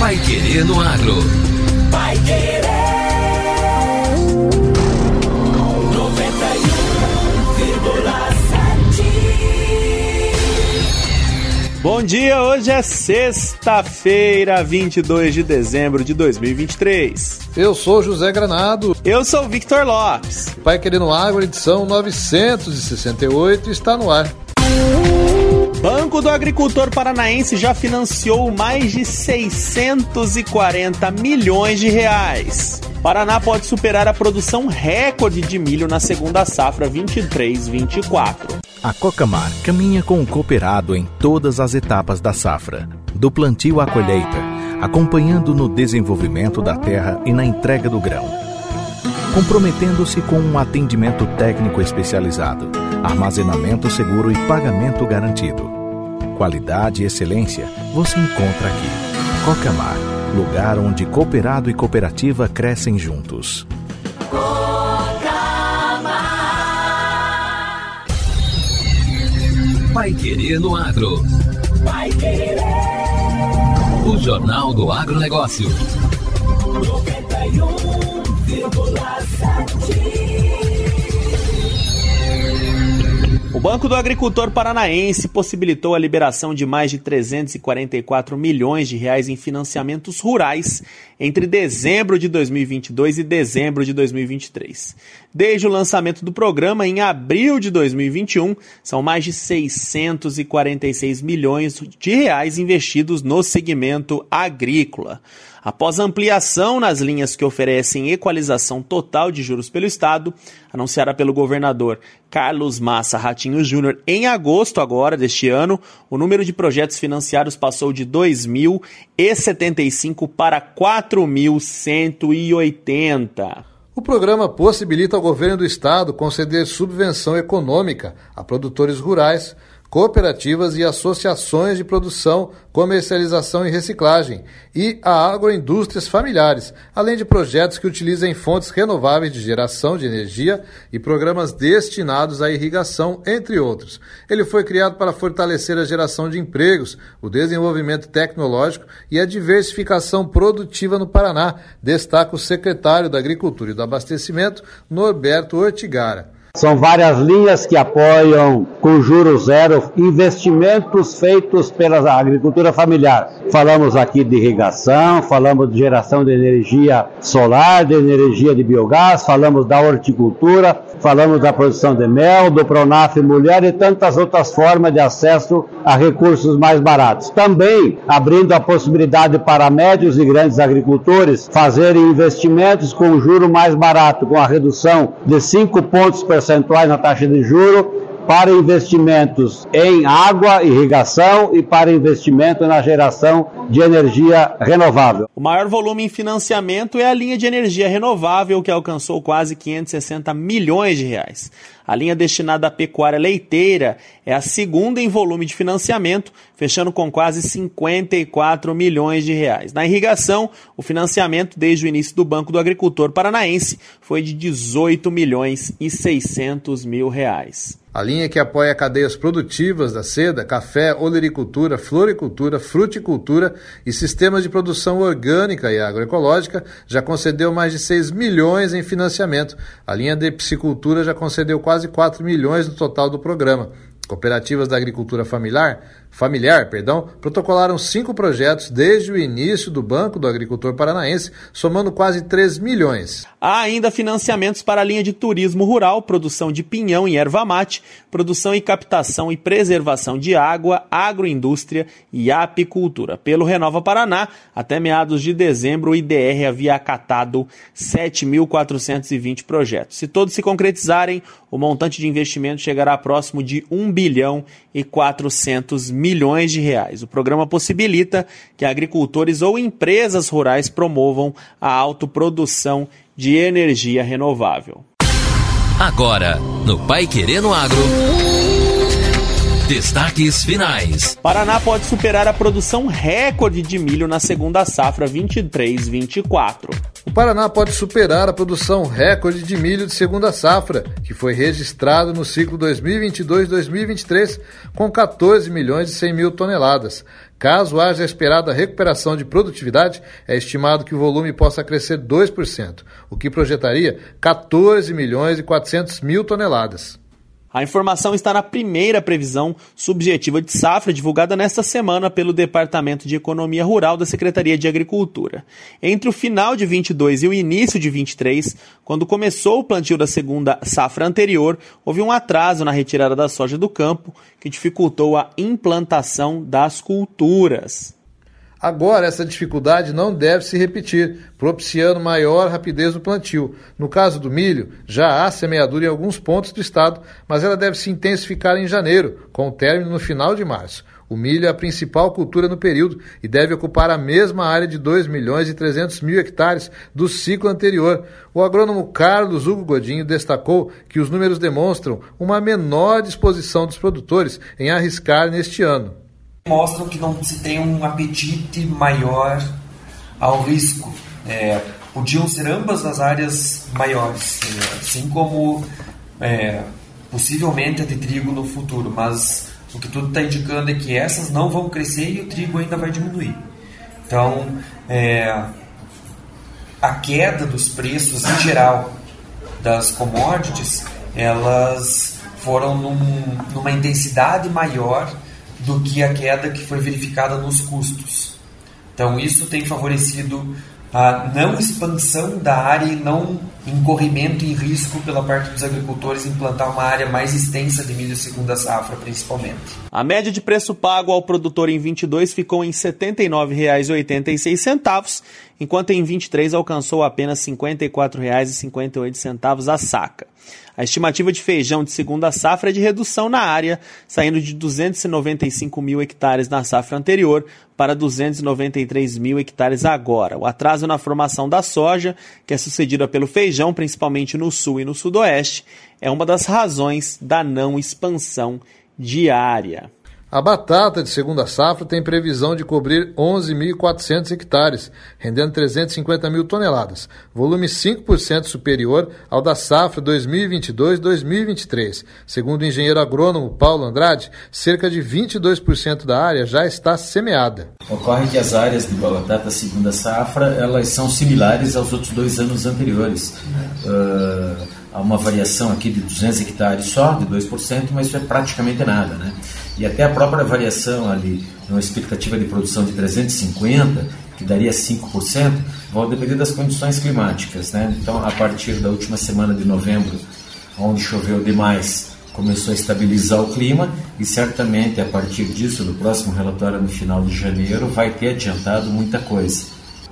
Pai Querer no Agro. Pai Querer. 91,7. Bom dia, hoje é sexta-feira, 22 de dezembro de 2023. Eu sou José Granado. Eu sou Victor Lopes. Pai Querendo Água, edição 968, está no ar. Banco do Agricultor Paranaense já financiou mais de 640 milhões de reais. Paraná pode superar a produção recorde de milho na segunda safra 23-24. A Cocamar caminha com o cooperado em todas as etapas da safra, do plantio à colheita, acompanhando no desenvolvimento da terra e na entrega do grão. Comprometendo-se com um atendimento técnico especializado, armazenamento seguro e pagamento garantido. Qualidade e excelência você encontra aqui. Cocamar, lugar onde cooperado e cooperativa crescem juntos. Pai Querer no Agro. Pai Querer. O Jornal do Agronegócio. 91,7. O Banco do Agricultor Paranaense possibilitou a liberação de mais de 344 milhões de reais em financiamentos rurais entre dezembro de 2022 e dezembro de 2023. Desde o lançamento do programa em abril de 2021, são mais de 646 milhões de reais investidos no segmento agrícola. Após ampliação nas linhas que oferecem equalização total de juros pelo Estado, anunciada pelo governador Carlos Massa Ratinho Júnior em agosto agora deste ano, o número de projetos financiados passou de 2.075 para 4.180. O programa possibilita ao governo do estado conceder subvenção econômica a produtores rurais cooperativas e associações de produção, comercialização e reciclagem, e a agroindústrias familiares, além de projetos que utilizem fontes renováveis de geração de energia e programas destinados à irrigação, entre outros. Ele foi criado para fortalecer a geração de empregos, o desenvolvimento tecnológico e a diversificação produtiva no Paraná, destaca o secretário da Agricultura e do Abastecimento, Norberto Ortigara. São várias linhas que apoiam com juros zero investimentos feitos pela agricultura familiar. Falamos aqui de irrigação, falamos de geração de energia solar, de energia de biogás, falamos da horticultura, falamos da produção de mel, do Pronaf Mulher e tantas outras formas de acesso a recursos mais baratos. Também abrindo a possibilidade para médios e grandes agricultores fazerem investimentos com juro mais barato, com a redução de 5 pontos percentuais na taxa de juro para investimentos em água, irrigação e para investimento na geração de energia renovável. O maior volume em financiamento é a linha de energia renovável, que alcançou quase 560 milhões de reais. A linha destinada à pecuária leiteira é a segunda em volume de financiamento, fechando com quase 54 milhões de reais. Na irrigação, o financiamento desde o início do Banco do Agricultor Paranaense foi de 18 milhões e 600 mil reais. A linha que apoia cadeias produtivas da seda, café, olericultura, floricultura, fruticultura e sistemas de produção orgânica e agroecológica já concedeu mais de 6 milhões em financiamento. A linha de piscicultura já concedeu quase 4 milhões no total do programa. Cooperativas da agricultura familiar, familiar, perdão, protocolaram cinco projetos desde o início do Banco do Agricultor Paranaense, somando quase 3 milhões. Há ainda financiamentos para a linha de turismo rural, produção de pinhão e erva mate, produção e captação e preservação de água, agroindústria e apicultura. Pelo Renova Paraná, até meados de dezembro, o IDR havia acatado 7.420 projetos. Se todos se concretizarem, o montante de investimento chegará próximo de 1 bilhão e 400 milhões de reais. O programa possibilita que agricultores ou empresas rurais promovam a autoprodução de energia renovável. Agora, no Pai Querendo Agro. Destaques finais. Paraná pode superar a produção recorde de milho na segunda safra 23-24. O Paraná pode superar a produção recorde de milho de segunda safra, que foi registrado no ciclo 2022-2023 com 14 milhões e 100 mil toneladas. Caso haja esperada recuperação de produtividade, é estimado que o volume possa crescer 2%, o que projetaria 14 milhões e 400 mil toneladas. A informação está na primeira previsão subjetiva de safra divulgada nesta semana pelo Departamento de Economia Rural da Secretaria de Agricultura. Entre o final de 22 e o início de 23, quando começou o plantio da segunda safra anterior, houve um atraso na retirada da soja do campo que dificultou a implantação das culturas. Agora, essa dificuldade não deve se repetir, propiciando maior rapidez do plantio. No caso do milho, já há semeadura em alguns pontos do estado, mas ela deve se intensificar em janeiro, com o término no final de março. O milho é a principal cultura no período e deve ocupar a mesma área de 2 milhões e 300 mil hectares do ciclo anterior. O agrônomo Carlos Hugo Godinho destacou que os números demonstram uma menor disposição dos produtores em arriscar neste ano mostram que não se tem um apetite maior ao risco. É, podiam ser ambas as áreas maiores, assim como é, possivelmente a de trigo no futuro, mas o que tudo está indicando é que essas não vão crescer e o trigo ainda vai diminuir. Então, é, a queda dos preços em geral das commodities, elas foram num, numa intensidade maior do que a queda que foi verificada nos custos. Então, isso tem favorecido a não expansão da área e não incorrimento em risco pela parte dos agricultores implantar uma área mais extensa de milho segunda safra, principalmente. A média de preço pago ao produtor em 22 ficou em R$ 79,86, enquanto em 23 alcançou apenas R$ 54,58 a saca. A estimativa de feijão de segunda safra é de redução na área, saindo de 295 mil hectares na safra anterior para 293 mil hectares agora. O atraso na formação da soja, que é sucedida pelo feijão, principalmente no sul e no sudoeste, é uma das razões da não expansão diária. A batata de segunda safra tem previsão de cobrir 11.400 hectares, rendendo 350 mil toneladas, volume 5% superior ao da safra 2022-2023. Segundo o engenheiro agrônomo Paulo Andrade, cerca de 22% da área já está semeada. Ocorre que as áreas de batata segunda safra elas são similares aos outros dois anos anteriores. Uh, há uma variação aqui de 200 hectares só, de 2%, mas isso é praticamente nada, né? E até a própria variação ali, uma expectativa de produção de 350, que daria 5%, vão depender das condições climáticas. Né? Então, a partir da última semana de novembro, onde choveu demais, começou a estabilizar o clima e certamente a partir disso, no próximo relatório no final de janeiro, vai ter adiantado muita coisa,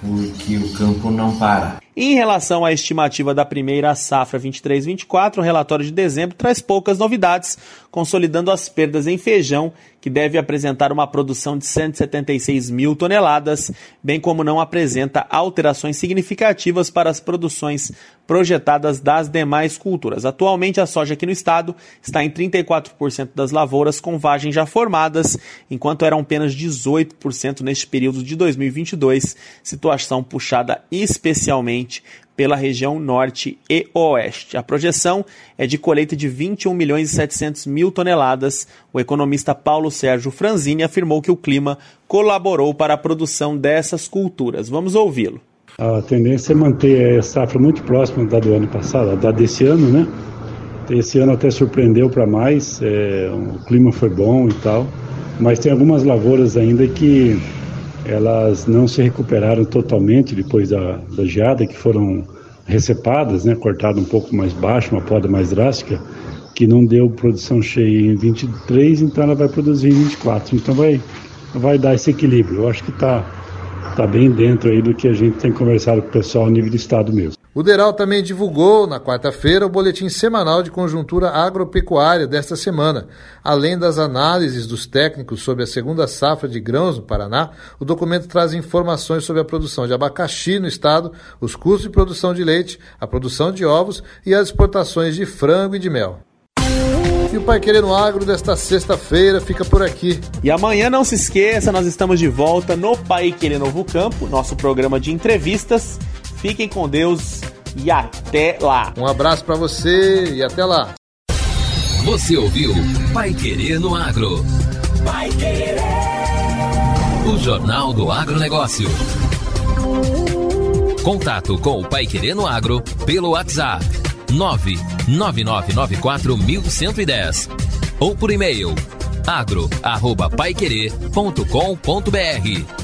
porque o campo não para. Em relação à estimativa da primeira safra 23-24, o relatório de dezembro traz poucas novidades, consolidando as perdas em feijão, que deve apresentar uma produção de 176 mil toneladas, bem como não apresenta alterações significativas para as produções projetadas das demais culturas. Atualmente, a soja aqui no estado está em 34% das lavouras com vagens já formadas, enquanto eram apenas 18% neste período de 2022, situação puxada especialmente pela região norte e oeste. A projeção é de colheita de 21 milhões e 700 mil toneladas. O economista Paulo Sérgio Franzini afirmou que o clima colaborou para a produção dessas culturas. Vamos ouvi-lo. A tendência é manter a safra muito próxima da do ano passado, da desse ano, né? Esse ano até surpreendeu para mais, é, o clima foi bom e tal, mas tem algumas lavouras ainda que elas não se recuperaram totalmente depois da, da geada, que foram recepadas, né, cortada um pouco mais baixo, uma poda mais drástica, que não deu produção cheia em 23, então ela vai produzir em 24. Então vai, vai dar esse equilíbrio. Eu acho que está tá bem dentro aí do que a gente tem conversado com o pessoal a nível do estado mesmo. O Deral também divulgou, na quarta-feira, o boletim semanal de conjuntura agropecuária desta semana. Além das análises dos técnicos sobre a segunda safra de grãos no Paraná, o documento traz informações sobre a produção de abacaxi no estado, os custos de produção de leite, a produção de ovos e as exportações de frango e de mel. E o Pai Querendo Agro desta sexta-feira fica por aqui. E amanhã não se esqueça, nós estamos de volta no Pai Querer Novo Campo, nosso programa de entrevistas Fiquem com Deus e até lá. Um abraço para você e até lá. Você ouviu Pai Querer no Agro. Pai Querer. O Jornal do Agronegócio. Contato com o Pai Querer no Agro pelo WhatsApp 999941110 ou por e-mail agro@paiquerer.com.br.